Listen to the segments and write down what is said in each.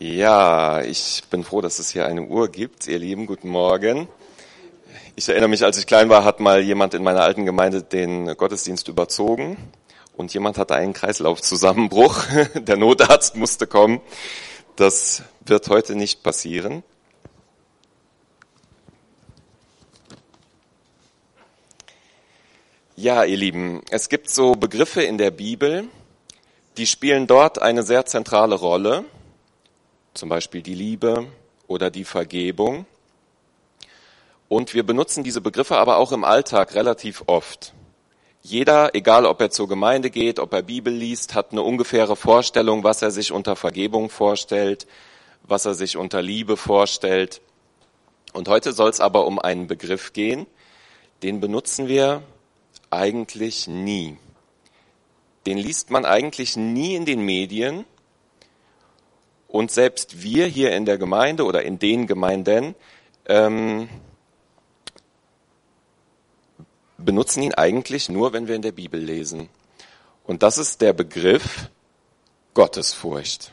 Ja, ich bin froh, dass es hier eine Uhr gibt. Ihr Lieben, guten Morgen. Ich erinnere mich, als ich klein war, hat mal jemand in meiner alten Gemeinde den Gottesdienst überzogen und jemand hatte einen Kreislaufzusammenbruch. Der Notarzt musste kommen. Das wird heute nicht passieren. Ja, ihr Lieben, es gibt so Begriffe in der Bibel, die spielen dort eine sehr zentrale Rolle zum Beispiel die Liebe oder die Vergebung. Und wir benutzen diese Begriffe aber auch im Alltag relativ oft. Jeder, egal ob er zur Gemeinde geht, ob er Bibel liest, hat eine ungefähre Vorstellung, was er sich unter Vergebung vorstellt, was er sich unter Liebe vorstellt. Und heute soll es aber um einen Begriff gehen, den benutzen wir eigentlich nie. Den liest man eigentlich nie in den Medien und selbst wir hier in der Gemeinde oder in den Gemeinden ähm, benutzen ihn eigentlich nur, wenn wir in der Bibel lesen. Und das ist der Begriff Gottesfurcht.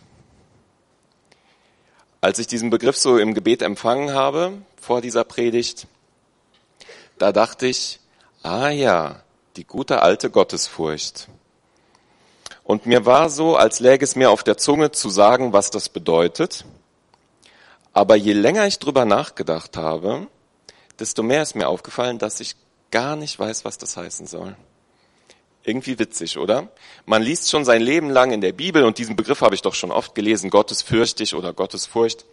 Als ich diesen Begriff so im Gebet empfangen habe, vor dieser Predigt, da dachte ich, ah ja, die gute alte Gottesfurcht. Und mir war so, als läge es mir auf der Zunge zu sagen, was das bedeutet. Aber je länger ich drüber nachgedacht habe, desto mehr ist mir aufgefallen, dass ich gar nicht weiß, was das heißen soll. Irgendwie witzig, oder? Man liest schon sein Leben lang in der Bibel und diesen Begriff habe ich doch schon oft gelesen, Gottesfürchtig oder Gottesfurcht.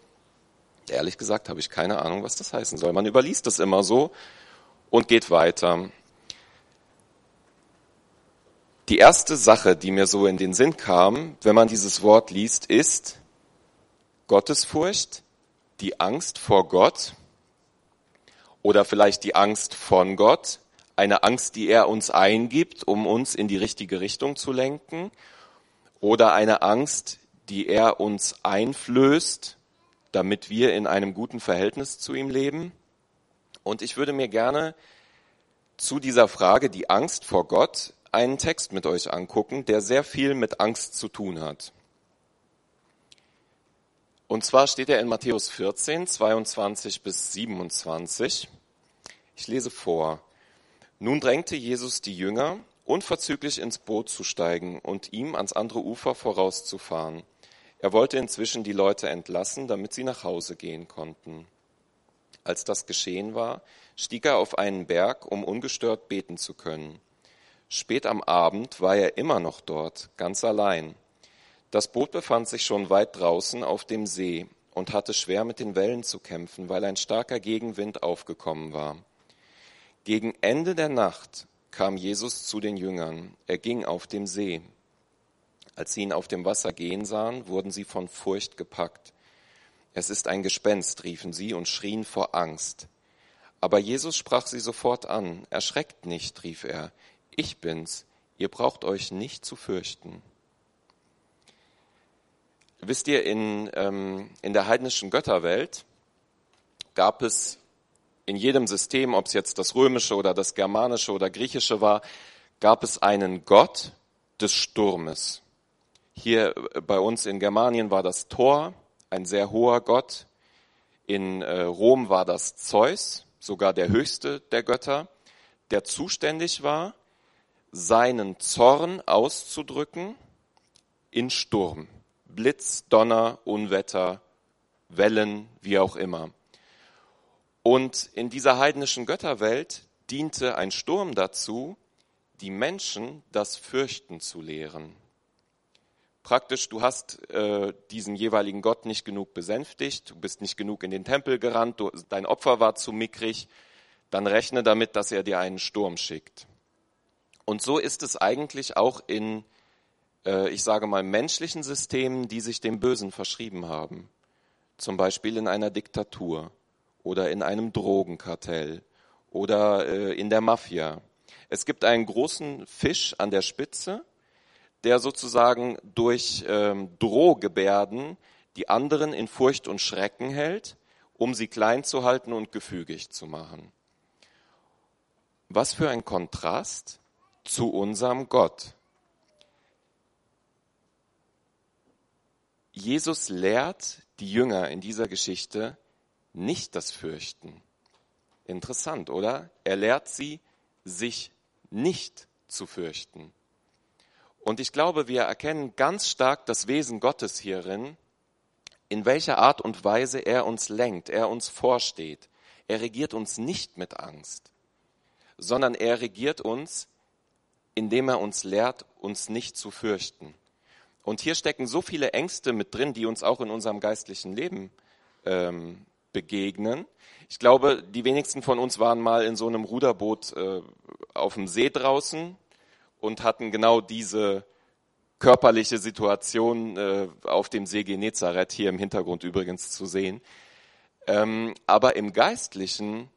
Ehrlich gesagt habe ich keine Ahnung, was das heißen soll. Man überliest es immer so und geht weiter. Die erste Sache, die mir so in den Sinn kam, wenn man dieses Wort liest, ist Gottesfurcht, die Angst vor Gott oder vielleicht die Angst von Gott, eine Angst, die er uns eingibt, um uns in die richtige Richtung zu lenken, oder eine Angst, die er uns einflößt, damit wir in einem guten Verhältnis zu ihm leben. Und ich würde mir gerne zu dieser Frage, die Angst vor Gott, einen Text mit euch angucken, der sehr viel mit Angst zu tun hat. Und zwar steht er in Matthäus 14, 22 bis 27. Ich lese vor. Nun drängte Jesus die Jünger, unverzüglich ins Boot zu steigen und ihm ans andere Ufer vorauszufahren. Er wollte inzwischen die Leute entlassen, damit sie nach Hause gehen konnten. Als das geschehen war, stieg er auf einen Berg, um ungestört beten zu können. Spät am Abend war er immer noch dort, ganz allein. Das Boot befand sich schon weit draußen auf dem See und hatte schwer mit den Wellen zu kämpfen, weil ein starker Gegenwind aufgekommen war. Gegen Ende der Nacht kam Jesus zu den Jüngern. Er ging auf dem See. Als sie ihn auf dem Wasser gehen sahen, wurden sie von Furcht gepackt. Es ist ein Gespenst, riefen sie und schrien vor Angst. Aber Jesus sprach sie sofort an. Erschreckt nicht, rief er ich bin's, ihr braucht euch nicht zu fürchten. Wisst ihr, in, ähm, in der heidnischen Götterwelt gab es in jedem System, ob es jetzt das römische oder das germanische oder griechische war, gab es einen Gott des Sturmes. Hier äh, bei uns in Germanien war das Thor, ein sehr hoher Gott. In äh, Rom war das Zeus, sogar der höchste der Götter, der zuständig war seinen Zorn auszudrücken in Sturm, Blitz, Donner, Unwetter, Wellen, wie auch immer. Und in dieser heidnischen Götterwelt diente ein Sturm dazu, die Menschen das Fürchten zu lehren. Praktisch, du hast äh, diesen jeweiligen Gott nicht genug besänftigt, du bist nicht genug in den Tempel gerannt, du, dein Opfer war zu mickrig, dann rechne damit, dass er dir einen Sturm schickt. Und so ist es eigentlich auch in, äh, ich sage mal, menschlichen Systemen, die sich dem Bösen verschrieben haben. Zum Beispiel in einer Diktatur oder in einem Drogenkartell oder äh, in der Mafia. Es gibt einen großen Fisch an der Spitze, der sozusagen durch ähm, Drohgebärden die anderen in Furcht und Schrecken hält, um sie klein zu halten und gefügig zu machen. Was für ein Kontrast zu unserem Gott. Jesus lehrt die Jünger in dieser Geschichte nicht das Fürchten. Interessant, oder? Er lehrt sie, sich nicht zu fürchten. Und ich glaube, wir erkennen ganz stark das Wesen Gottes hierin, in welcher Art und Weise er uns lenkt, er uns vorsteht. Er regiert uns nicht mit Angst, sondern er regiert uns, indem er uns lehrt, uns nicht zu fürchten. Und hier stecken so viele Ängste mit drin, die uns auch in unserem geistlichen Leben ähm, begegnen. Ich glaube, die wenigsten von uns waren mal in so einem Ruderboot äh, auf dem See draußen und hatten genau diese körperliche Situation äh, auf dem See Genezareth, hier im Hintergrund übrigens zu sehen. Ähm, aber im Geistlichen,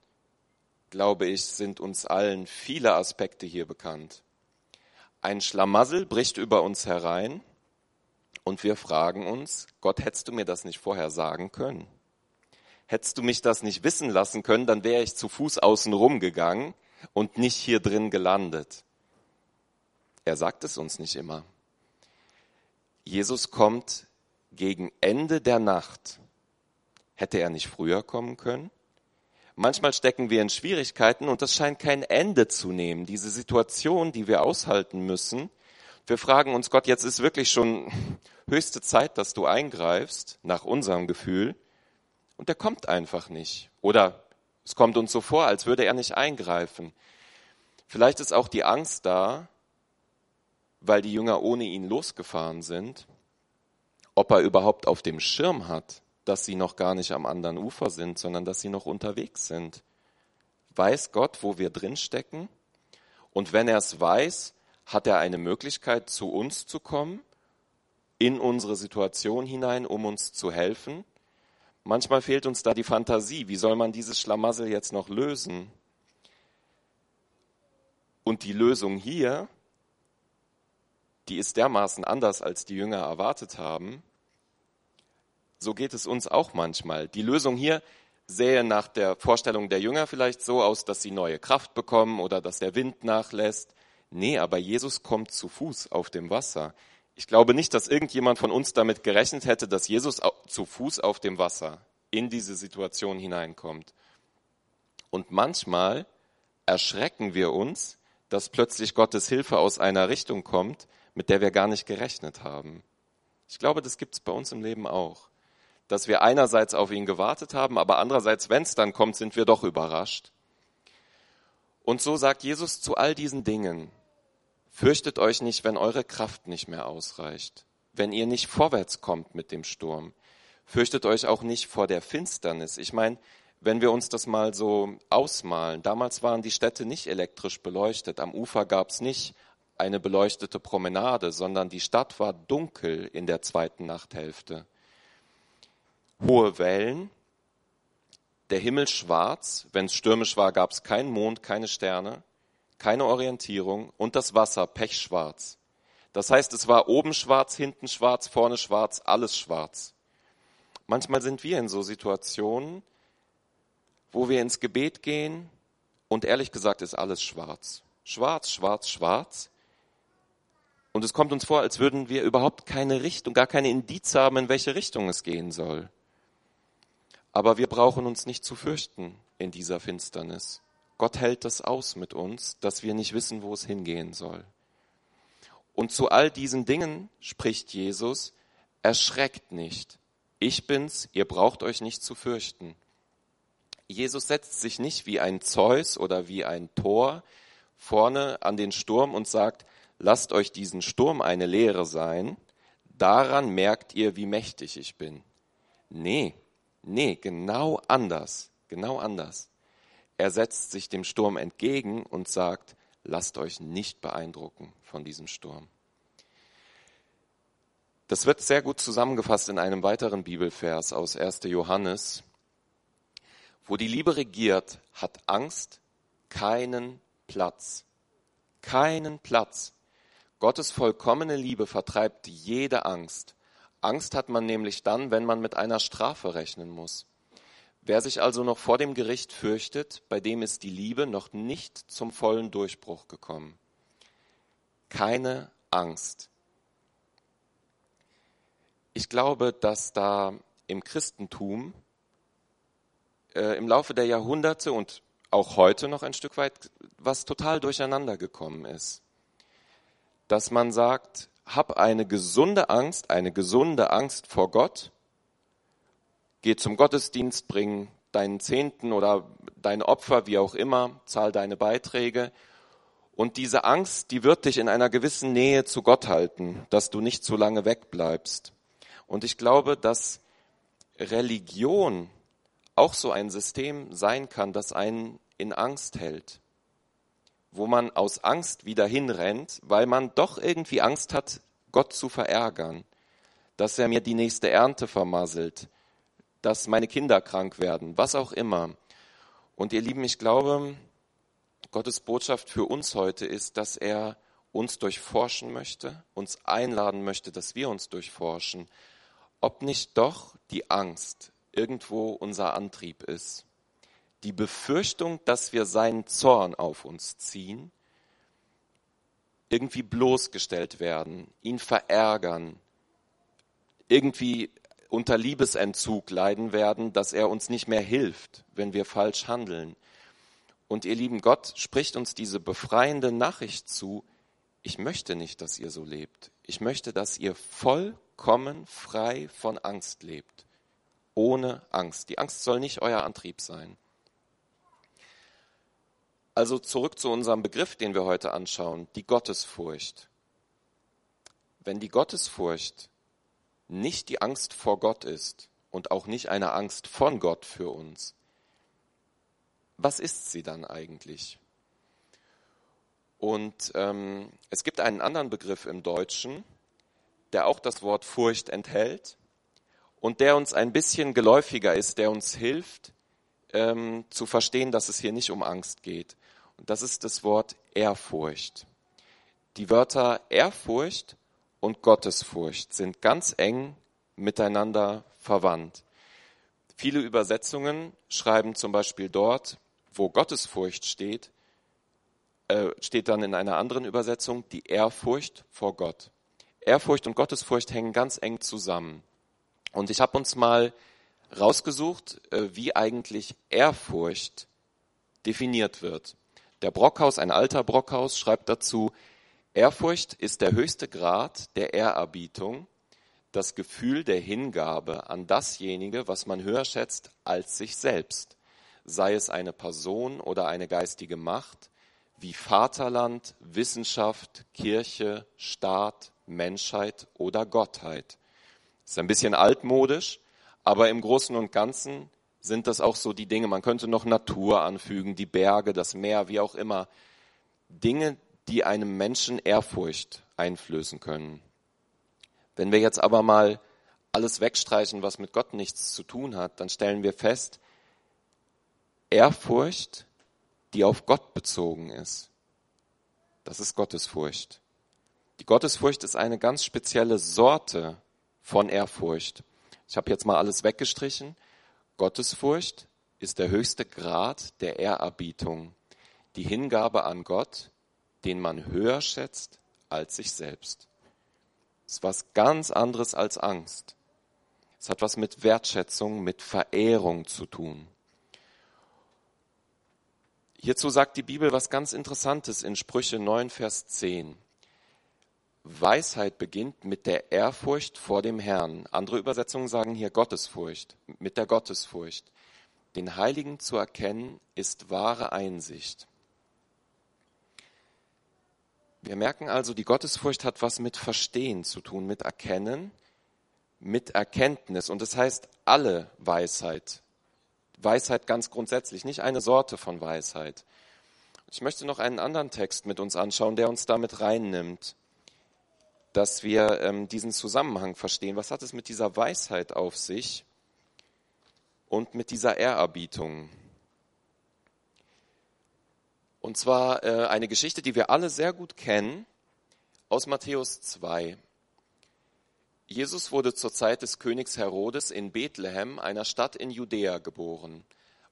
glaube ich, sind uns allen viele Aspekte hier bekannt. Ein Schlamassel bricht über uns herein und wir fragen uns, Gott, hättest du mir das nicht vorher sagen können? Hättest du mich das nicht wissen lassen können, dann wäre ich zu Fuß außen rum gegangen und nicht hier drin gelandet. Er sagt es uns nicht immer. Jesus kommt gegen Ende der Nacht. Hätte er nicht früher kommen können? Manchmal stecken wir in Schwierigkeiten und das scheint kein Ende zu nehmen. Diese Situation, die wir aushalten müssen. Wir fragen uns, Gott, jetzt ist wirklich schon höchste Zeit, dass du eingreifst, nach unserem Gefühl. Und er kommt einfach nicht. Oder es kommt uns so vor, als würde er nicht eingreifen. Vielleicht ist auch die Angst da, weil die Jünger ohne ihn losgefahren sind, ob er überhaupt auf dem Schirm hat, dass sie noch gar nicht am anderen Ufer sind, sondern dass sie noch unterwegs sind. Weiß Gott, wo wir drinstecken? Und wenn er es weiß, hat er eine Möglichkeit, zu uns zu kommen, in unsere Situation hinein, um uns zu helfen? Manchmal fehlt uns da die Fantasie. Wie soll man dieses Schlamassel jetzt noch lösen? Und die Lösung hier, die ist dermaßen anders, als die Jünger erwartet haben. So geht es uns auch manchmal. Die Lösung hier sähe nach der Vorstellung der Jünger vielleicht so aus, dass sie neue Kraft bekommen oder dass der Wind nachlässt. Nee, aber Jesus kommt zu Fuß auf dem Wasser. Ich glaube nicht, dass irgendjemand von uns damit gerechnet hätte, dass Jesus zu Fuß auf dem Wasser in diese Situation hineinkommt. Und manchmal erschrecken wir uns, dass plötzlich Gottes Hilfe aus einer Richtung kommt, mit der wir gar nicht gerechnet haben. Ich glaube, das gibt es bei uns im Leben auch. Dass wir einerseits auf ihn gewartet haben, aber andererseits, wenn es dann kommt, sind wir doch überrascht. Und so sagt Jesus zu all diesen Dingen, Fürchtet euch nicht, wenn eure Kraft nicht mehr ausreicht, wenn ihr nicht vorwärts kommt mit dem Sturm. Fürchtet euch auch nicht vor der Finsternis. Ich meine, wenn wir uns das mal so ausmalen, damals waren die Städte nicht elektrisch beleuchtet, am Ufer gab es nicht eine beleuchtete Promenade, sondern die Stadt war dunkel in der zweiten Nachthälfte. Hohe Wellen, der Himmel schwarz, wenn es stürmisch war, gab es keinen Mond, keine Sterne keine Orientierung und das Wasser pechschwarz. Das heißt, es war oben schwarz, hinten schwarz, vorne schwarz, alles schwarz. Manchmal sind wir in so Situationen, wo wir ins Gebet gehen und ehrlich gesagt ist alles schwarz. Schwarz, schwarz, schwarz. Und es kommt uns vor, als würden wir überhaupt keine Richtung, gar keine Indiz haben, in welche Richtung es gehen soll. Aber wir brauchen uns nicht zu fürchten in dieser Finsternis. Gott hält das aus mit uns, dass wir nicht wissen, wo es hingehen soll. Und zu all diesen Dingen spricht Jesus, erschreckt nicht. Ich bin's, ihr braucht euch nicht zu fürchten. Jesus setzt sich nicht wie ein Zeus oder wie ein Tor vorne an den Sturm und sagt, lasst euch diesen Sturm eine Lehre sein, daran merkt ihr, wie mächtig ich bin. Nee, nee, genau anders, genau anders. Er setzt sich dem Sturm entgegen und sagt, lasst euch nicht beeindrucken von diesem Sturm. Das wird sehr gut zusammengefasst in einem weiteren Bibelvers aus 1. Johannes. Wo die Liebe regiert, hat Angst keinen Platz. Keinen Platz. Gottes vollkommene Liebe vertreibt jede Angst. Angst hat man nämlich dann, wenn man mit einer Strafe rechnen muss. Wer sich also noch vor dem Gericht fürchtet, bei dem ist die Liebe noch nicht zum vollen Durchbruch gekommen. Keine Angst. ich glaube, dass da im Christentum äh, im Laufe der Jahrhunderte und auch heute noch ein Stück weit was total durcheinander gekommen ist. Dass man sagt, hab eine gesunde Angst, eine gesunde Angst vor Gott, geh zum Gottesdienst, bring deinen Zehnten oder dein Opfer, wie auch immer, zahl deine Beiträge. Und diese Angst, die wird dich in einer gewissen Nähe zu Gott halten, dass du nicht zu lange wegbleibst. Und ich glaube, dass Religion auch so ein System sein kann, das einen in Angst hält, wo man aus Angst wieder hinrennt, weil man doch irgendwie Angst hat, Gott zu verärgern, dass er mir die nächste Ernte vermasselt, dass meine Kinder krank werden, was auch immer. Und ihr Lieben, ich glaube, Gottes Botschaft für uns heute ist, dass er uns durchforschen möchte, uns einladen möchte, dass wir uns durchforschen, ob nicht doch die Angst irgendwo unser Antrieb ist. Die Befürchtung, dass wir seinen Zorn auf uns ziehen, irgendwie bloßgestellt werden, ihn verärgern, irgendwie unter Liebesentzug leiden werden, dass er uns nicht mehr hilft, wenn wir falsch handeln. Und ihr lieben Gott spricht uns diese befreiende Nachricht zu, ich möchte nicht, dass ihr so lebt. Ich möchte, dass ihr vollkommen frei von Angst lebt ohne Angst. Die Angst soll nicht euer Antrieb sein. Also zurück zu unserem Begriff, den wir heute anschauen, die Gottesfurcht. Wenn die Gottesfurcht nicht die Angst vor Gott ist und auch nicht eine Angst von Gott für uns, was ist sie dann eigentlich? Und ähm, es gibt einen anderen Begriff im Deutschen, der auch das Wort Furcht enthält und der uns ein bisschen geläufiger ist, der uns hilft ähm, zu verstehen, dass es hier nicht um Angst geht. Und das ist das Wort Ehrfurcht. Die Wörter Ehrfurcht und Gottesfurcht sind ganz eng miteinander verwandt. Viele Übersetzungen schreiben zum Beispiel dort, wo Gottesfurcht steht, äh, steht dann in einer anderen Übersetzung die Ehrfurcht vor Gott. Ehrfurcht und Gottesfurcht hängen ganz eng zusammen. Und ich habe uns mal rausgesucht, äh, wie eigentlich Ehrfurcht definiert wird. Der Brockhaus, ein alter Brockhaus, schreibt dazu, Ehrfurcht ist der höchste Grad der Ehrerbietung, das Gefühl der Hingabe an dasjenige, was man höher schätzt als sich selbst, sei es eine Person oder eine geistige Macht, wie Vaterland, Wissenschaft, Kirche, Staat, Menschheit oder Gottheit. Ist ein bisschen altmodisch, aber im Großen und Ganzen sind das auch so die Dinge. Man könnte noch Natur anfügen, die Berge, das Meer, wie auch immer. Dinge, die einem Menschen Ehrfurcht einflößen können. Wenn wir jetzt aber mal alles wegstreichen, was mit Gott nichts zu tun hat, dann stellen wir fest, Ehrfurcht, die auf Gott bezogen ist, das ist Gottesfurcht. Die Gottesfurcht ist eine ganz spezielle Sorte von Ehrfurcht. Ich habe jetzt mal alles weggestrichen. Gottesfurcht ist der höchste Grad der Ehrerbietung, die Hingabe an Gott, den man höher schätzt als sich selbst. Das ist was ganz anderes als Angst. Es hat was mit Wertschätzung, mit Verehrung zu tun. Hierzu sagt die Bibel was ganz Interessantes in Sprüche 9, Vers 10. Weisheit beginnt mit der Ehrfurcht vor dem Herrn. Andere Übersetzungen sagen hier Gottesfurcht, mit der Gottesfurcht. Den Heiligen zu erkennen ist wahre Einsicht. Wir merken also, die Gottesfurcht hat was mit Verstehen zu tun, mit Erkennen, mit Erkenntnis. Und das heißt alle Weisheit. Weisheit ganz grundsätzlich, nicht eine Sorte von Weisheit. Ich möchte noch einen anderen Text mit uns anschauen, der uns damit reinnimmt dass wir ähm, diesen Zusammenhang verstehen. Was hat es mit dieser Weisheit auf sich und mit dieser Ehrerbietung? Und zwar äh, eine Geschichte, die wir alle sehr gut kennen, aus Matthäus 2. Jesus wurde zur Zeit des Königs Herodes in Bethlehem, einer Stadt in Judäa, geboren.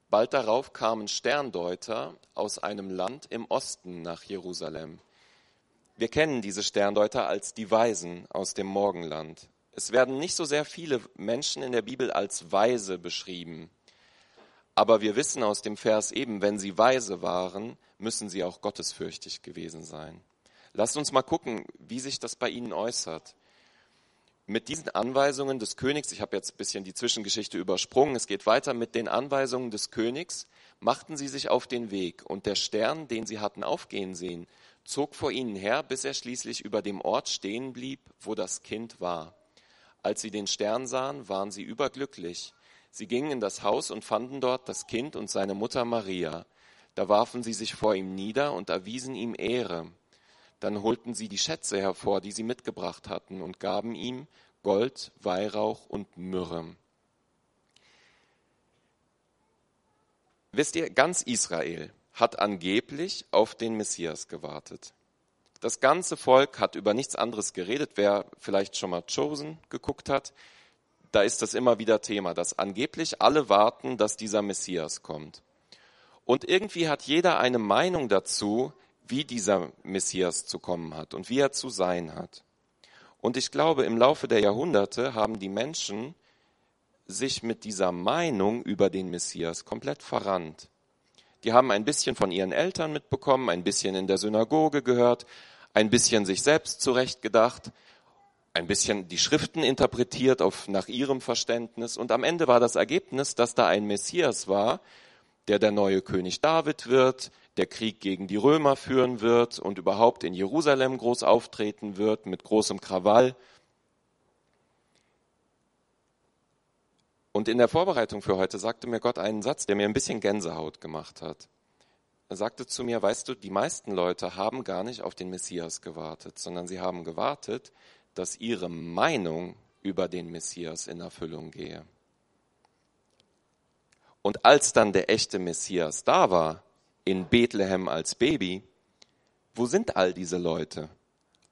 Bald darauf kamen Sterndeuter aus einem Land im Osten nach Jerusalem. Wir kennen diese Sterndeuter als die Weisen aus dem Morgenland. Es werden nicht so sehr viele Menschen in der Bibel als weise beschrieben. Aber wir wissen aus dem Vers eben, wenn sie weise waren, müssen sie auch gottesfürchtig gewesen sein. Lasst uns mal gucken, wie sich das bei ihnen äußert. Mit diesen Anweisungen des Königs, ich habe jetzt ein bisschen die Zwischengeschichte übersprungen, es geht weiter, mit den Anweisungen des Königs machten sie sich auf den Weg, und der Stern, den sie hatten aufgehen sehen, zog vor ihnen her, bis er schließlich über dem Ort stehen blieb, wo das Kind war. Als sie den Stern sahen, waren sie überglücklich. Sie gingen in das Haus und fanden dort das Kind und seine Mutter Maria. Da warfen sie sich vor ihm nieder und erwiesen ihm Ehre. Dann holten sie die Schätze hervor, die sie mitgebracht hatten, und gaben ihm Gold, Weihrauch und Myrrhe. Wisst ihr, ganz Israel hat angeblich auf den Messias gewartet. Das ganze Volk hat über nichts anderes geredet. Wer vielleicht schon mal Chosen geguckt hat, da ist das immer wieder Thema, dass angeblich alle warten, dass dieser Messias kommt. Und irgendwie hat jeder eine Meinung dazu, wie dieser Messias zu kommen hat und wie er zu sein hat. Und ich glaube, im Laufe der Jahrhunderte haben die Menschen sich mit dieser Meinung über den Messias komplett verrannt. Die haben ein bisschen von ihren Eltern mitbekommen, ein bisschen in der Synagoge gehört, ein bisschen sich selbst zurechtgedacht, ein bisschen die Schriften interpretiert auf, nach ihrem Verständnis. Und am Ende war das Ergebnis, dass da ein Messias war, der der neue König David wird, der Krieg gegen die Römer führen wird und überhaupt in Jerusalem groß auftreten wird mit großem Krawall. Und in der Vorbereitung für heute sagte mir Gott einen Satz, der mir ein bisschen Gänsehaut gemacht hat. Er sagte zu mir, weißt du, die meisten Leute haben gar nicht auf den Messias gewartet, sondern sie haben gewartet, dass ihre Meinung über den Messias in Erfüllung gehe. Und als dann der echte Messias da war, in Bethlehem als Baby, wo sind all diese Leute?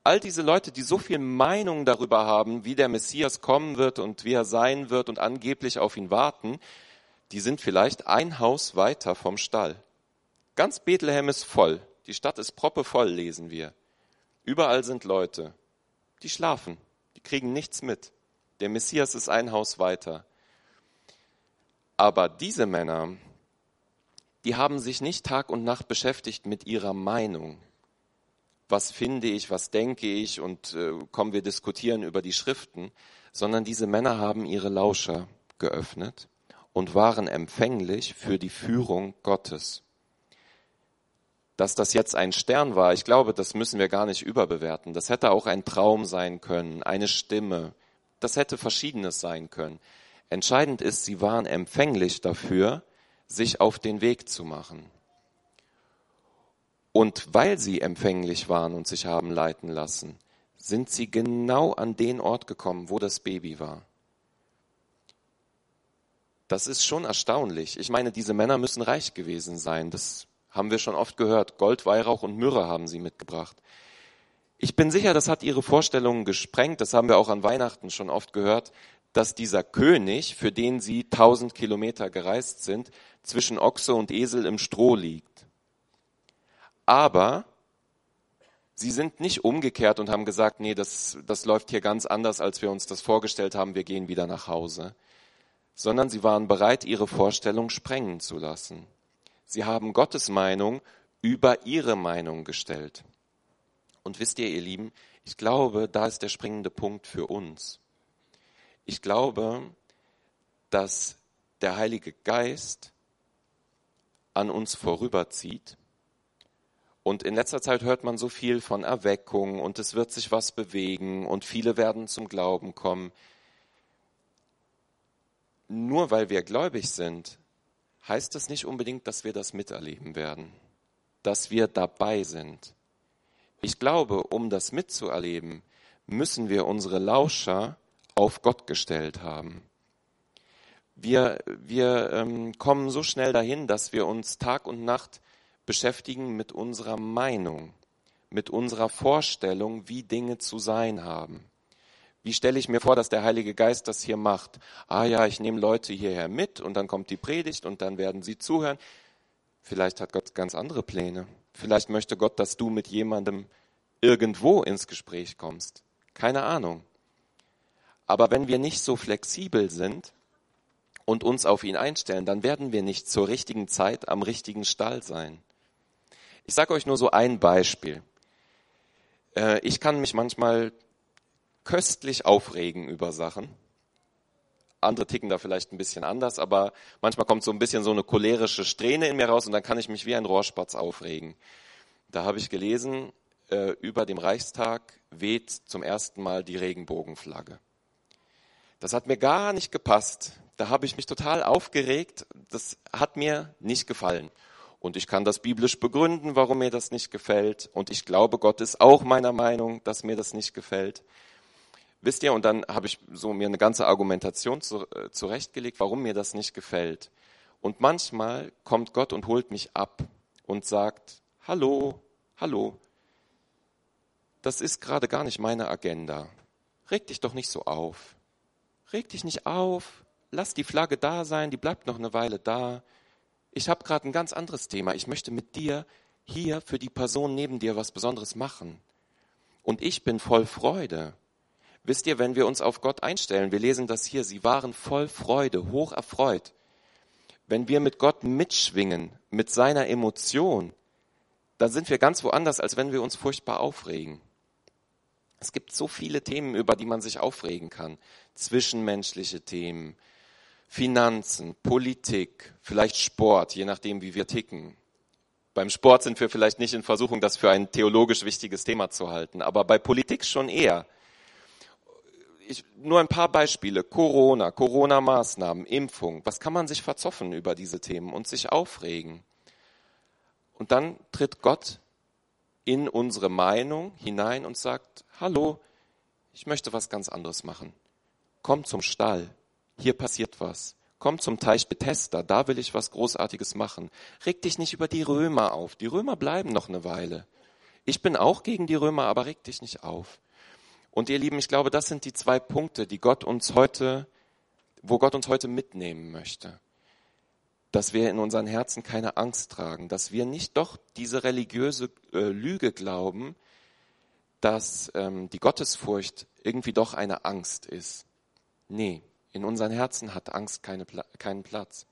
All diese Leute, die so viel Meinung darüber haben, wie der Messias kommen wird und wie er sein wird und angeblich auf ihn warten, die sind vielleicht ein Haus weiter vom Stall. Ganz Bethlehem ist voll. Die Stadt ist proppevoll, lesen wir. Überall sind Leute. Die schlafen. Die kriegen nichts mit. Der Messias ist ein Haus weiter. Aber diese Männer, die haben sich nicht Tag und Nacht beschäftigt mit ihrer Meinung. Was finde ich, was denke ich und äh, kommen wir diskutieren über die Schriften, sondern diese Männer haben ihre Lauscher geöffnet und waren empfänglich für die Führung Gottes. Dass das jetzt ein Stern war, ich glaube, das müssen wir gar nicht überbewerten. Das hätte auch ein Traum sein können, eine Stimme. Das hätte verschiedenes sein können. Entscheidend ist, sie waren empfänglich dafür, sich auf den Weg zu machen. Und weil sie empfänglich waren und sich haben leiten lassen, sind sie genau an den Ort gekommen, wo das Baby war. Das ist schon erstaunlich. Ich meine, diese Männer müssen reich gewesen sein. Das haben wir schon oft gehört. Gold, Weihrauch und Myrrhe haben sie mitgebracht. Ich bin sicher, das hat ihre Vorstellungen gesprengt. Das haben wir auch an Weihnachten schon oft gehört, dass dieser König, für den sie tausend Kilometer gereist sind, zwischen Ochse und Esel im Stroh liegt. Aber sie sind nicht umgekehrt und haben gesagt, nee, das, das läuft hier ganz anders, als wir uns das vorgestellt haben, wir gehen wieder nach Hause. Sondern sie waren bereit, ihre Vorstellung sprengen zu lassen. Sie haben Gottes Meinung über ihre Meinung gestellt. Und wisst ihr, ihr Lieben, ich glaube, da ist der springende Punkt für uns. Ich glaube, dass der Heilige Geist an uns vorüberzieht. Und in letzter Zeit hört man so viel von Erweckung und es wird sich was bewegen und viele werden zum Glauben kommen. Nur weil wir gläubig sind, heißt das nicht unbedingt, dass wir das miterleben werden, dass wir dabei sind. Ich glaube, um das mitzuerleben, müssen wir unsere Lauscher auf Gott gestellt haben. Wir, wir ähm, kommen so schnell dahin, dass wir uns Tag und Nacht beschäftigen mit unserer Meinung, mit unserer Vorstellung, wie Dinge zu sein haben. Wie stelle ich mir vor, dass der Heilige Geist das hier macht? Ah ja, ich nehme Leute hierher mit und dann kommt die Predigt und dann werden sie zuhören. Vielleicht hat Gott ganz andere Pläne. Vielleicht möchte Gott, dass du mit jemandem irgendwo ins Gespräch kommst. Keine Ahnung. Aber wenn wir nicht so flexibel sind und uns auf ihn einstellen, dann werden wir nicht zur richtigen Zeit am richtigen Stall sein. Ich sage euch nur so ein Beispiel. Äh, ich kann mich manchmal köstlich aufregen über Sachen. Andere ticken da vielleicht ein bisschen anders, aber manchmal kommt so ein bisschen so eine cholerische Strähne in mir raus und dann kann ich mich wie ein Rohrspatz aufregen. Da habe ich gelesen, äh, über dem Reichstag weht zum ersten Mal die Regenbogenflagge. Das hat mir gar nicht gepasst. Da habe ich mich total aufgeregt. Das hat mir nicht gefallen. Und ich kann das biblisch begründen, warum mir das nicht gefällt. Und ich glaube, Gott ist auch meiner Meinung, dass mir das nicht gefällt. Wisst ihr, und dann habe ich so mir eine ganze Argumentation zu, äh, zurechtgelegt, warum mir das nicht gefällt. Und manchmal kommt Gott und holt mich ab und sagt, hallo, hallo, das ist gerade gar nicht meine Agenda. Reg dich doch nicht so auf. Reg dich nicht auf. Lass die Flagge da sein, die bleibt noch eine Weile da. Ich habe gerade ein ganz anderes Thema. Ich möchte mit dir hier für die Person neben dir was Besonderes machen. Und ich bin voll Freude. Wisst ihr, wenn wir uns auf Gott einstellen, wir lesen das hier, sie waren voll Freude, hoch erfreut. Wenn wir mit Gott mitschwingen, mit seiner Emotion, dann sind wir ganz woanders, als wenn wir uns furchtbar aufregen. Es gibt so viele Themen, über die man sich aufregen kann. Zwischenmenschliche Themen, Finanzen, Politik, vielleicht Sport, je nachdem, wie wir ticken. Beim Sport sind wir vielleicht nicht in Versuchung, das für ein theologisch wichtiges Thema zu halten, aber bei Politik schon eher. Ich, nur ein paar Beispiele. Corona, Corona-Maßnahmen, Impfung. Was kann man sich verzoffen über diese Themen und sich aufregen? Und dann tritt Gott in unsere Meinung hinein und sagt, hallo, ich möchte was ganz anderes machen. Komm zum Stall hier passiert was. Komm zum Teich Bethesda, da will ich was Großartiges machen. Reg dich nicht über die Römer auf. Die Römer bleiben noch eine Weile. Ich bin auch gegen die Römer, aber reg dich nicht auf. Und ihr Lieben, ich glaube, das sind die zwei Punkte, die Gott uns heute, wo Gott uns heute mitnehmen möchte. Dass wir in unseren Herzen keine Angst tragen, dass wir nicht doch diese religiöse äh, Lüge glauben, dass ähm, die Gottesfurcht irgendwie doch eine Angst ist. Nee, in unseren Herzen hat Angst keine, keinen Platz.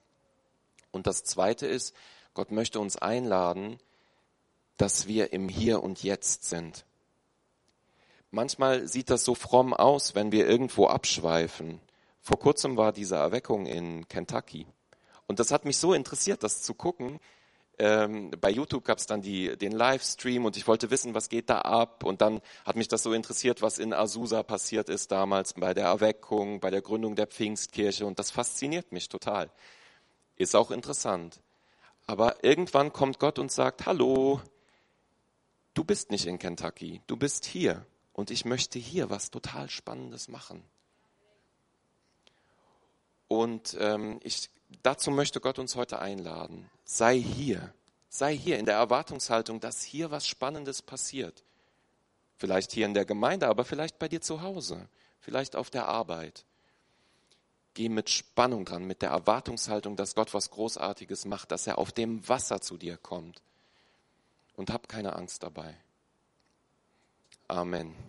Und das Zweite ist, Gott möchte uns einladen, dass wir im Hier und Jetzt sind. Manchmal sieht das so fromm aus, wenn wir irgendwo abschweifen. Vor kurzem war diese Erweckung in Kentucky. Und das hat mich so interessiert, das zu gucken, ähm, bei YouTube gab es dann die, den Livestream und ich wollte wissen, was geht da ab. Und dann hat mich das so interessiert, was in Azusa passiert ist damals bei der Erweckung, bei der Gründung der Pfingstkirche. Und das fasziniert mich total. Ist auch interessant. Aber irgendwann kommt Gott und sagt, hallo, du bist nicht in Kentucky, du bist hier. Und ich möchte hier was total Spannendes machen. Und ähm, ich dazu möchte Gott uns heute einladen. Sei hier. Sei hier in der Erwartungshaltung, dass hier was Spannendes passiert. Vielleicht hier in der Gemeinde, aber vielleicht bei dir zu Hause, vielleicht auf der Arbeit. Geh mit Spannung dran, mit der Erwartungshaltung, dass Gott was Großartiges macht, dass er auf dem Wasser zu dir kommt. Und hab keine Angst dabei. Amen.